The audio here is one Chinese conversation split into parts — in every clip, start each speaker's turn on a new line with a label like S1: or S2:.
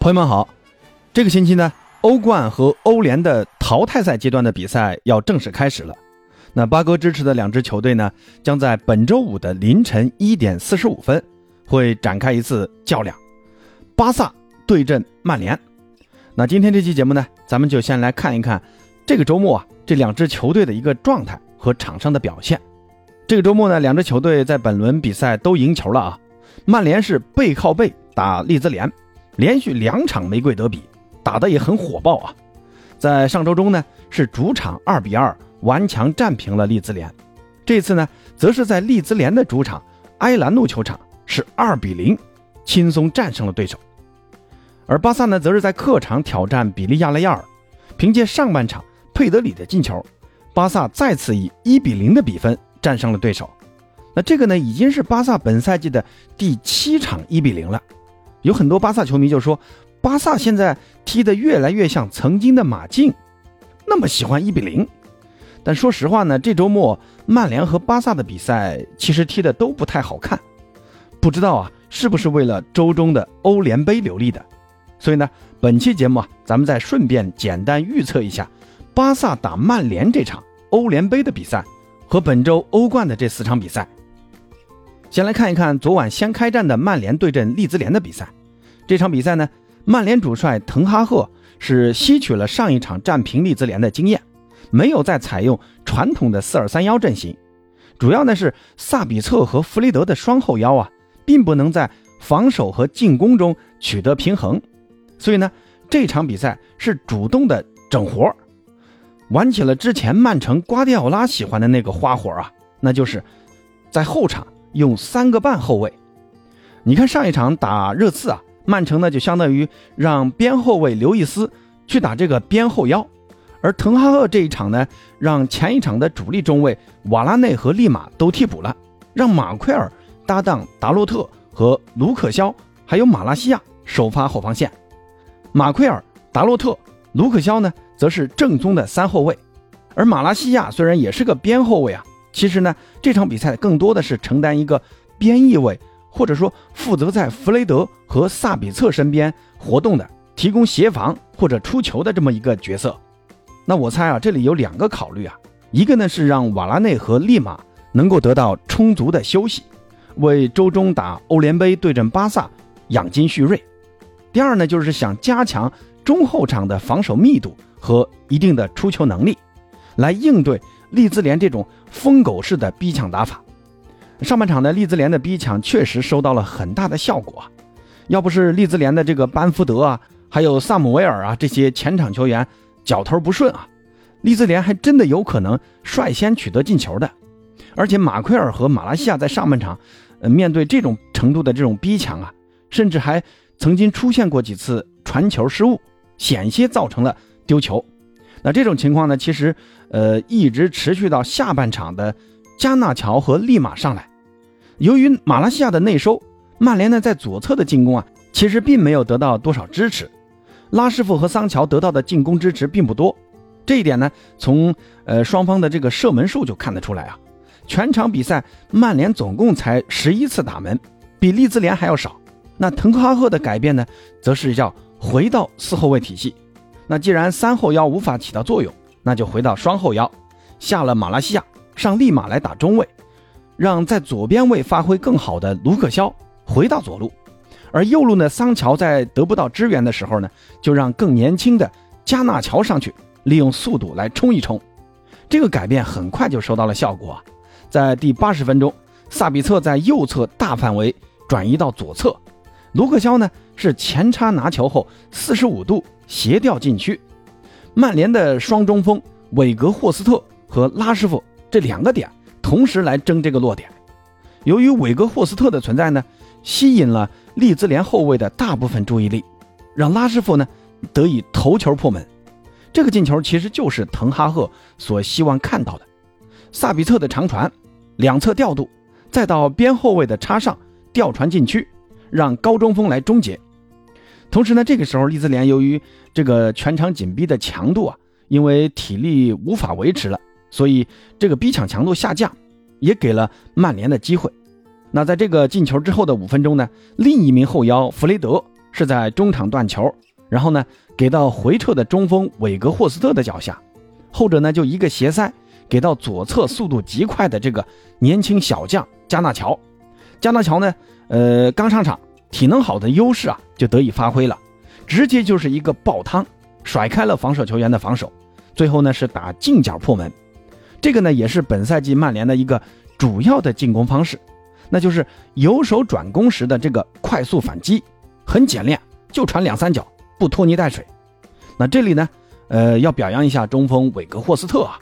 S1: 朋友们好，这个星期呢，欧冠和欧联的淘汰赛阶段的比赛要正式开始了。那八哥支持的两支球队呢，将在本周五的凌晨一点四十五分会展开一次较量，巴萨对阵曼联。那今天这期节目呢，咱们就先来看一看这个周末啊这两支球队的一个状态和场上的表现。这个周末呢，两支球队在本轮比赛都赢球了啊。曼联是背靠背打利兹联。连续两场玫瑰德比打得也很火爆啊，在上周中呢是主场二比二顽强战平了利兹联，这次呢则是在利兹联的主场埃兰路球场是二比零轻松战胜了对手，而巴萨呢则是在客场挑战比利亚雷亚尔，凭借上半场佩德里的进球，巴萨再次以一比零的比分战胜了对手，那这个呢已经是巴萨本赛季的第七场一比零了。有很多巴萨球迷就说，巴萨现在踢得越来越像曾经的马竞，那么喜欢一比零。但说实话呢，这周末曼联和巴萨的比赛其实踢的都不太好看，不知道啊是不是为了周中的欧联杯留力的。所以呢，本期节目啊，咱们再顺便简单预测一下巴萨打曼联这场欧联杯的比赛和本周欧冠的这四场比赛。先来看一看昨晚先开战的曼联对阵利兹联的比赛。这场比赛呢，曼联主帅滕哈赫是吸取了上一场战平利兹联的经验，没有再采用传统的四二三幺阵型，主要呢是萨比策和弗雷德的双后腰啊，并不能在防守和进攻中取得平衡，所以呢，这场比赛是主动的整活，玩起了之前曼城瓜迪奥拉喜欢的那个花活啊，那就是在后场。用三个半后卫，你看上一场打热刺啊，曼城呢就相当于让边后卫刘易斯去打这个边后腰，而滕哈赫这一场呢，让前一场的主力中卫瓦拉内和利马都替补了，让马奎尔搭档达洛特和卢克肖，还有马拉西亚首发后防线。马奎尔、达洛特、卢克肖呢，则是正宗的三后卫，而马拉西亚虽然也是个边后卫啊。其实呢，这场比赛更多的是承担一个边翼位，或者说负责在弗雷德和萨比策身边活动的，提供协防或者出球的这么一个角色。那我猜啊，这里有两个考虑啊，一个呢是让瓦拉内和利马能够得到充足的休息，为周中打欧联杯对阵巴萨养精蓄锐；第二呢，就是想加强中后场的防守密度和一定的出球能力，来应对。利兹联这种疯狗式的逼抢打法，上半场的利兹联的逼抢确实收到了很大的效果。要不是利兹联的这个班福德啊，还有萨姆维尔啊这些前场球员脚头不顺啊，利兹联还真的有可能率先取得进球的。而且马奎尔和马拉西亚在上半场，呃，面对这种程度的这种逼抢啊，甚至还曾经出现过几次传球失误，险些造成了丢球。那这种情况呢，其实，呃，一直持续到下半场的加纳乔和利马上来。由于马拉西亚的内收，曼联呢在左侧的进攻啊，其实并没有得到多少支持。拉师傅和桑乔得到的进攻支持并不多。这一点呢，从呃双方的这个射门数就看得出来啊。全场比赛，曼联总共才十一次打门，比利兹联还要少。那滕哈赫的改变呢，则是要回到四后卫体系。那既然三后腰无法起到作用，那就回到双后腰，下了马拉西亚，上利马来打中卫，让在左边位发挥更好的卢克肖回到左路，而右路呢，桑乔在得不到支援的时候呢，就让更年轻的加纳乔上去，利用速度来冲一冲。这个改变很快就收到了效果，在第八十分钟，萨比策在右侧大范围转移到左侧，卢克肖呢是前插拿球后四十五度。斜吊禁区，曼联的双中锋韦格霍斯特和拉师傅这两个点同时来争这个落点。由于韦格霍斯特的存在呢，吸引了利兹联后卫的大部分注意力，让拉师傅呢得以头球破门。这个进球其实就是滕哈赫所希望看到的。萨比特的长传，两侧调度，再到边后卫的插上吊传禁区，让高中锋来终结。同时呢，这个时候利兹联由于这个全场紧逼的强度啊，因为体力无法维持了，所以这个逼抢强度下降，也给了曼联的机会。那在这个进球之后的五分钟呢，另一名后腰弗雷德是在中场断球，然后呢给到回撤的中锋韦格霍斯特的脚下，后者呢就一个斜塞给到左侧速度极快的这个年轻小将加纳乔。加纳乔呢，呃，刚上场，体能好的优势啊就得以发挥了，直接就是一个爆汤，甩开了防守球员的防守，最后呢是打近角破门。这个呢也是本赛季曼联的一个主要的进攻方式，那就是由守转攻时的这个快速反击，很简练，就传两三脚，不拖泥带水。那这里呢，呃，要表扬一下中锋韦格霍斯特啊，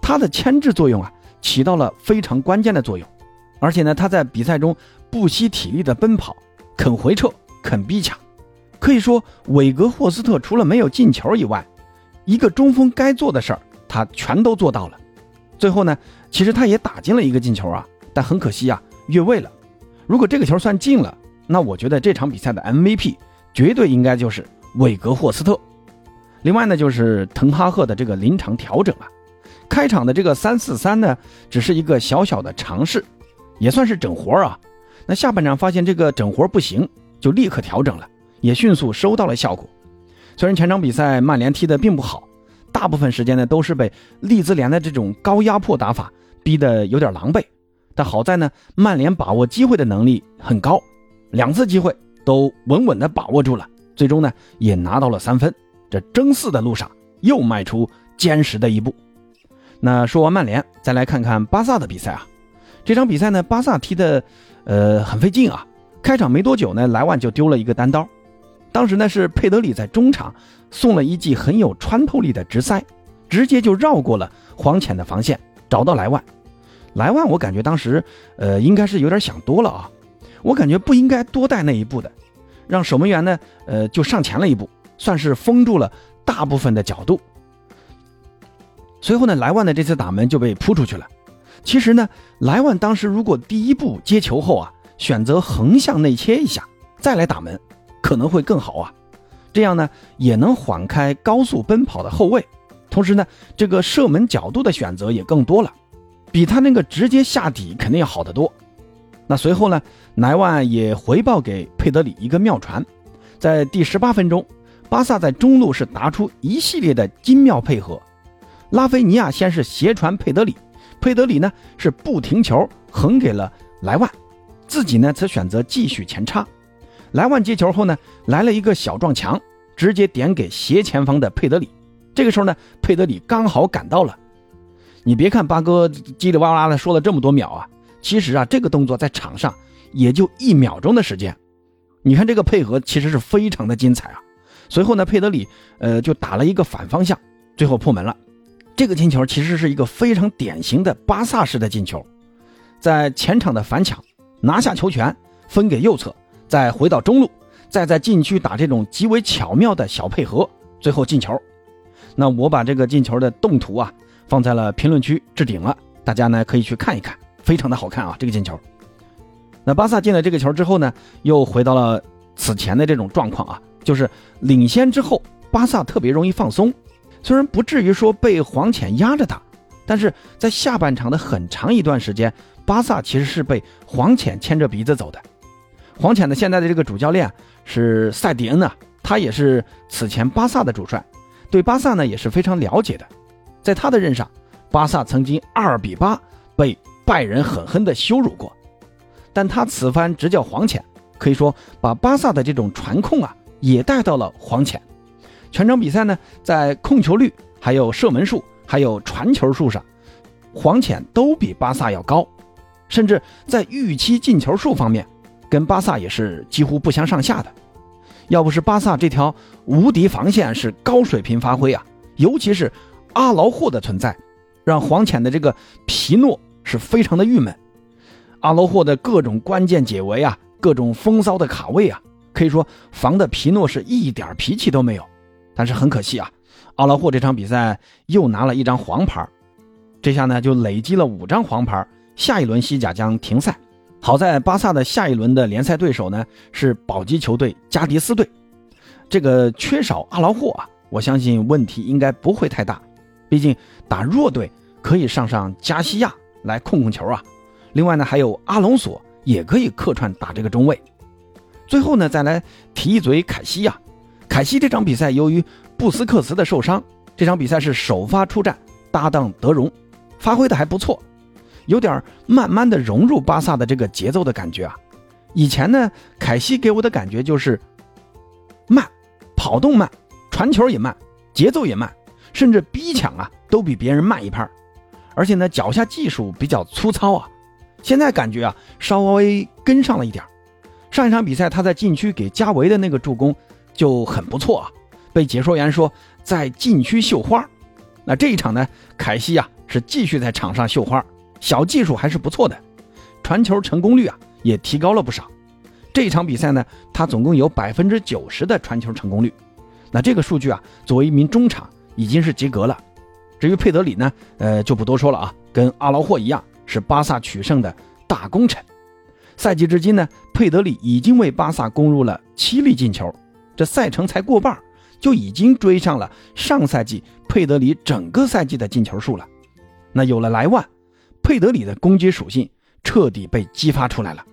S1: 他的牵制作用啊起到了非常关键的作用，而且呢他在比赛中不惜体力的奔跑，肯回撤，肯逼抢，可以说韦格霍斯特除了没有进球以外，一个中锋该做的事儿他全都做到了。最后呢，其实他也打进了一个进球啊，但很可惜啊，越位了。如果这个球算进了，那我觉得这场比赛的 MVP 绝对应该就是韦格霍斯特。另外呢，就是滕哈赫的这个临场调整啊，开场的这个三四三呢，只是一个小小的尝试，也算是整活啊。那下半场发现这个整活不行，就立刻调整了，也迅速收到了效果。虽然前场比赛曼联踢得并不好。大部分时间呢，都是被利兹联的这种高压迫打法逼得有点狼狈，但好在呢，曼联把握机会的能力很高，两次机会都稳稳的把握住了，最终呢也拿到了三分，这争四的路上又迈出坚实的一步。那说完曼联，再来看看巴萨的比赛啊，这场比赛呢，巴萨踢的呃很费劲啊，开场没多久呢，莱万就丢了一个单刀。当时呢是佩德里在中场送了一记很有穿透力的直塞，直接就绕过了黄潜的防线，找到莱万。莱万我感觉当时呃应该是有点想多了啊，我感觉不应该多带那一步的，让守门员呢呃就上前了一步，算是封住了大部分的角度。随后呢莱万的这次打门就被扑出去了。其实呢莱万当时如果第一步接球后啊选择横向内切一下再来打门。可能会更好啊，这样呢也能缓开高速奔跑的后卫，同时呢这个射门角度的选择也更多了，比他那个直接下底肯定要好得多。那随后呢，莱万也回报给佩德里一个妙传，在第十八分钟，巴萨在中路是打出一系列的精妙配合，拉菲尼亚先是斜传佩德里，佩德里呢是不停球横给了莱万，自己呢则选择继续前插。莱万接球后呢，来了一个小撞墙，直接点给斜前方的佩德里。这个时候呢，佩德里刚好赶到了。你别看八哥叽里哇啦的说了这么多秒啊，其实啊，这个动作在场上也就一秒钟的时间。你看这个配合其实是非常的精彩啊。随后呢，佩德里呃就打了一个反方向，最后破门了。这个进球其实是一个非常典型的巴萨式的进球，在前场的反抢，拿下球权，分给右侧。再回到中路，再在禁区打这种极为巧妙的小配合，最后进球。那我把这个进球的动图啊放在了评论区置顶了，大家呢可以去看一看，非常的好看啊这个进球。那巴萨进了这个球之后呢，又回到了此前的这种状况啊，就是领先之后，巴萨特别容易放松。虽然不至于说被黄潜压着打，但是在下半场的很长一段时间，巴萨其实是被黄潜牵着鼻子走的。黄潜的现在的这个主教练是塞迪恩啊，他也是此前巴萨的主帅，对巴萨呢也是非常了解的。在他的任上，巴萨曾经二比八被拜仁狠狠的羞辱过，但他此番执教黄潜，可以说把巴萨的这种传控啊也带到了黄潜。全场比赛呢，在控球率、还有射门数、还有传球数上，黄潜都比巴萨要高，甚至在预期进球数方面。跟巴萨也是几乎不相上下的，要不是巴萨这条无敌防线是高水平发挥啊，尤其是阿劳霍的存在，让黄潜的这个皮诺是非常的郁闷。阿劳霍的各种关键解围啊，各种风骚的卡位啊，可以说防的皮诺是一点脾气都没有。但是很可惜啊，奥拉霍这场比赛又拿了一张黄牌，这下呢就累积了五张黄牌，下一轮西甲将停赛。好在巴萨的下一轮的联赛对手呢是保级球队加迪斯队，这个缺少阿劳霍啊，我相信问题应该不会太大。毕竟打弱队可以上上加西亚来控控球啊。另外呢，还有阿隆索也可以客串打这个中卫。最后呢，再来提一嘴凯西呀。凯西这场比赛由于布斯克茨的受伤，这场比赛是首发出战，搭档德容，发挥的还不错，有点慢慢的融入巴萨的这个节奏的感觉啊。以前呢，凯西给我的感觉就是慢，跑动慢，传球也慢，节奏也慢，甚至逼抢啊都比别人慢一拍，而且呢脚下技术比较粗糙啊。现在感觉啊稍微跟上了一点。上一场比赛他在禁区给加维的那个助攻就很不错啊，被解说员说在禁区绣花。那这一场呢，凯西啊是继续在场上绣花，小技术还是不错的，传球成功率啊。也提高了不少。这一场比赛呢，他总共有百分之九十的传球成功率。那这个数据啊，作为一名中场已经是及格了。至于佩德里呢，呃，就不多说了啊，跟阿劳霍一样，是巴萨取胜的大功臣。赛季至今呢，佩德里已经为巴萨攻入了七粒进球，这赛程才过半，就已经追上了上赛季佩德里整个赛季的进球数了。那有了莱万，佩德里的攻击属性彻底被激发出来了。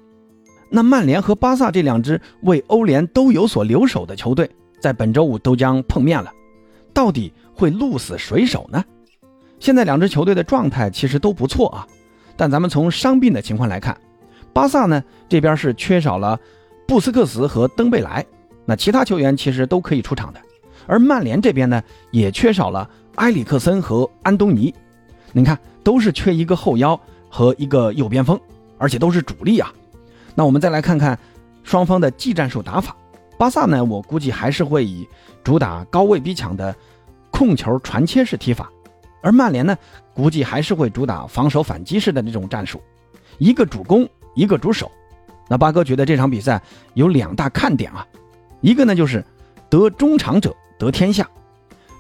S1: 那曼联和巴萨这两支为欧联都有所留守的球队，在本周五都将碰面了，到底会鹿死谁手呢？现在两支球队的状态其实都不错啊，但咱们从伤病的情况来看，巴萨呢这边是缺少了布斯克茨和登贝莱，那其他球员其实都可以出场的，而曼联这边呢也缺少了埃里克森和安东尼，你看都是缺一个后腰和一个右边锋，而且都是主力啊。那我们再来看看双方的技战术打法。巴萨呢，我估计还是会以主打高位逼抢的控球传切式踢法，而曼联呢，估计还是会主打防守反击式的这种战术，一个主攻，一个主守。那八哥觉得这场比赛有两大看点啊，一个呢就是得中场者得天下。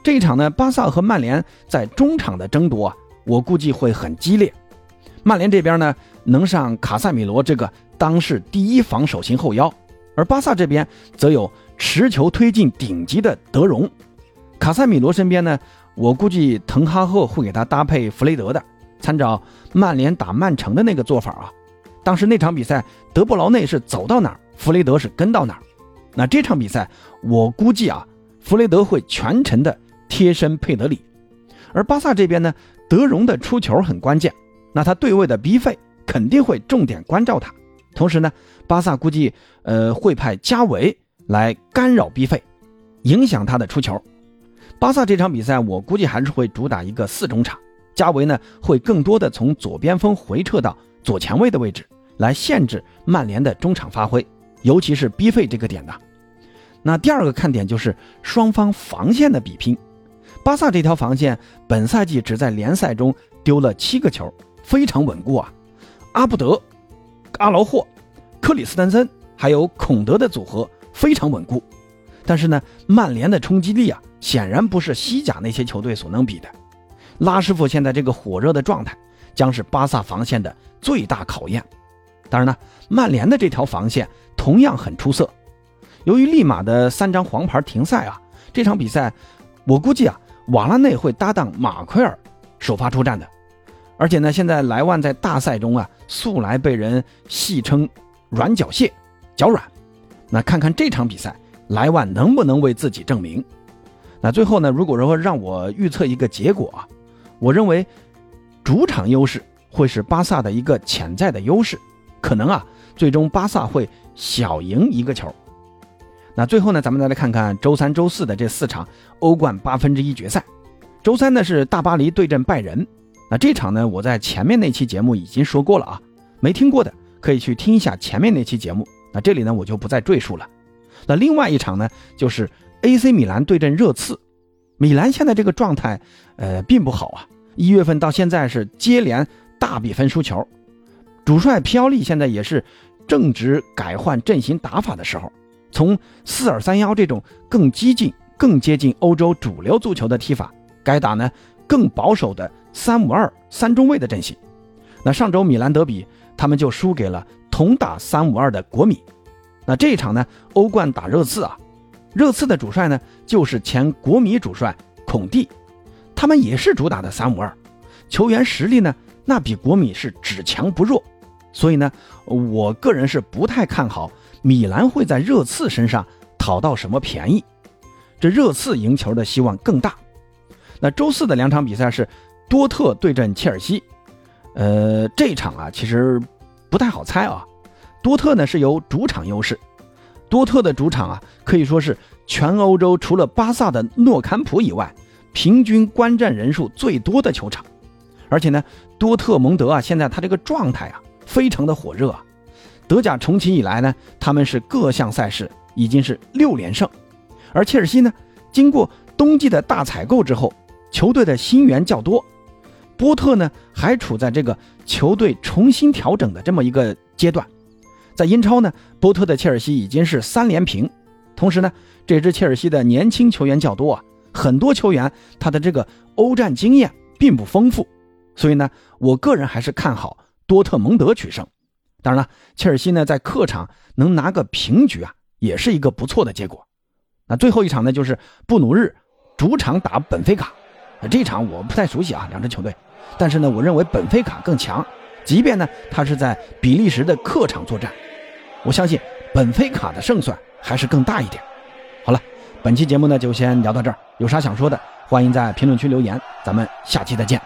S1: 这一场呢，巴萨和曼联在中场的争夺啊，我估计会很激烈。曼联这边呢，能上卡塞米罗这个。当世第一防守型后腰，而巴萨这边则有持球推进顶级的德容。卡塞米罗身边呢，我估计滕哈赫会给他搭配弗雷德的，参照曼联打曼城的那个做法啊。当时那场比赛，德布劳内是走到哪儿，弗雷德是跟到哪儿。那这场比赛，我估计啊，弗雷德会全程的贴身佩德里，而巴萨这边呢，德容的出球很关键，那他对位的 B 费肯定会重点关照他。同时呢，巴萨估计呃会派加维来干扰 B 费，影响他的出球。巴萨这场比赛我估计还是会主打一个四中场，加维呢会更多的从左边锋回撤到左前卫的位置，来限制曼联的中场发挥，尤其是 B 费这个点的。那第二个看点就是双方防线的比拼。巴萨这条防线本赛季只在联赛中丢了七个球，非常稳固啊。阿布德。阿劳霍、克里斯滕森还有孔德的组合非常稳固，但是呢，曼联的冲击力啊，显然不是西甲那些球队所能比的。拉师傅现在这个火热的状态，将是巴萨防线的最大考验。当然呢，曼联的这条防线同样很出色。由于利马的三张黄牌停赛啊，这场比赛我估计啊，瓦拉内会搭档马奎尔首发出战的。而且呢，现在莱万在大赛中啊，素来被人戏称“软脚蟹”，脚软。那看看这场比赛，莱万能不能为自己证明？那最后呢，如果说让我预测一个结果啊，我认为主场优势会是巴萨的一个潜在的优势，可能啊，最终巴萨会小赢一个球。那最后呢，咱们再来看看周三、周四的这四场欧冠八分之一决赛。周三呢是大巴黎对阵拜仁。那这场呢，我在前面那期节目已经说过了啊，没听过的可以去听一下前面那期节目。那这里呢，我就不再赘述了。那另外一场呢，就是 AC 米兰对阵热刺。米兰现在这个状态，呃，并不好啊。一月份到现在是接连大比分输球，主帅皮奥利现在也是正值改换阵型打法的时候，从四二三幺这种更激进、更接近欧洲主流足球的踢法，改打呢更保守的。三五二三中卫的阵型，那上周米兰德比他们就输给了同打三五二的国米。那这一场呢，欧冠打热刺啊，热刺的主帅呢就是前国米主帅孔蒂，他们也是主打的三五二，球员实力呢那比国米是只强不弱。所以呢，我个人是不太看好米兰会在热刺身上讨到什么便宜，这热刺赢球的希望更大。那周四的两场比赛是多特对阵切尔西，呃，这场啊其实不太好猜啊。多特呢是有主场优势，多特的主场啊可以说是全欧洲除了巴萨的诺坎普以外，平均观战人数最多的球场。而且呢，多特蒙德啊现在他这个状态啊非常的火热啊。德甲重启以来呢，他们是各项赛事已经是六连胜，而切尔西呢经过冬季的大采购之后。球队的新援较多，波特呢还处在这个球队重新调整的这么一个阶段。在英超呢，波特的切尔西已经是三连平。同时呢，这支切尔西的年轻球员较多啊，很多球员他的这个欧战经验并不丰富，所以呢，我个人还是看好多特蒙德取胜。当然了，切尔西呢在客场能拿个平局啊，也是一个不错的结果。那最后一场呢，就是布努日主场打本菲卡。这场我不太熟悉啊，两支球队，但是呢，我认为本菲卡更强，即便呢他是在比利时的客场作战，我相信本菲卡的胜算还是更大一点。好了，本期节目呢就先聊到这儿，有啥想说的，欢迎在评论区留言，咱们下期再见。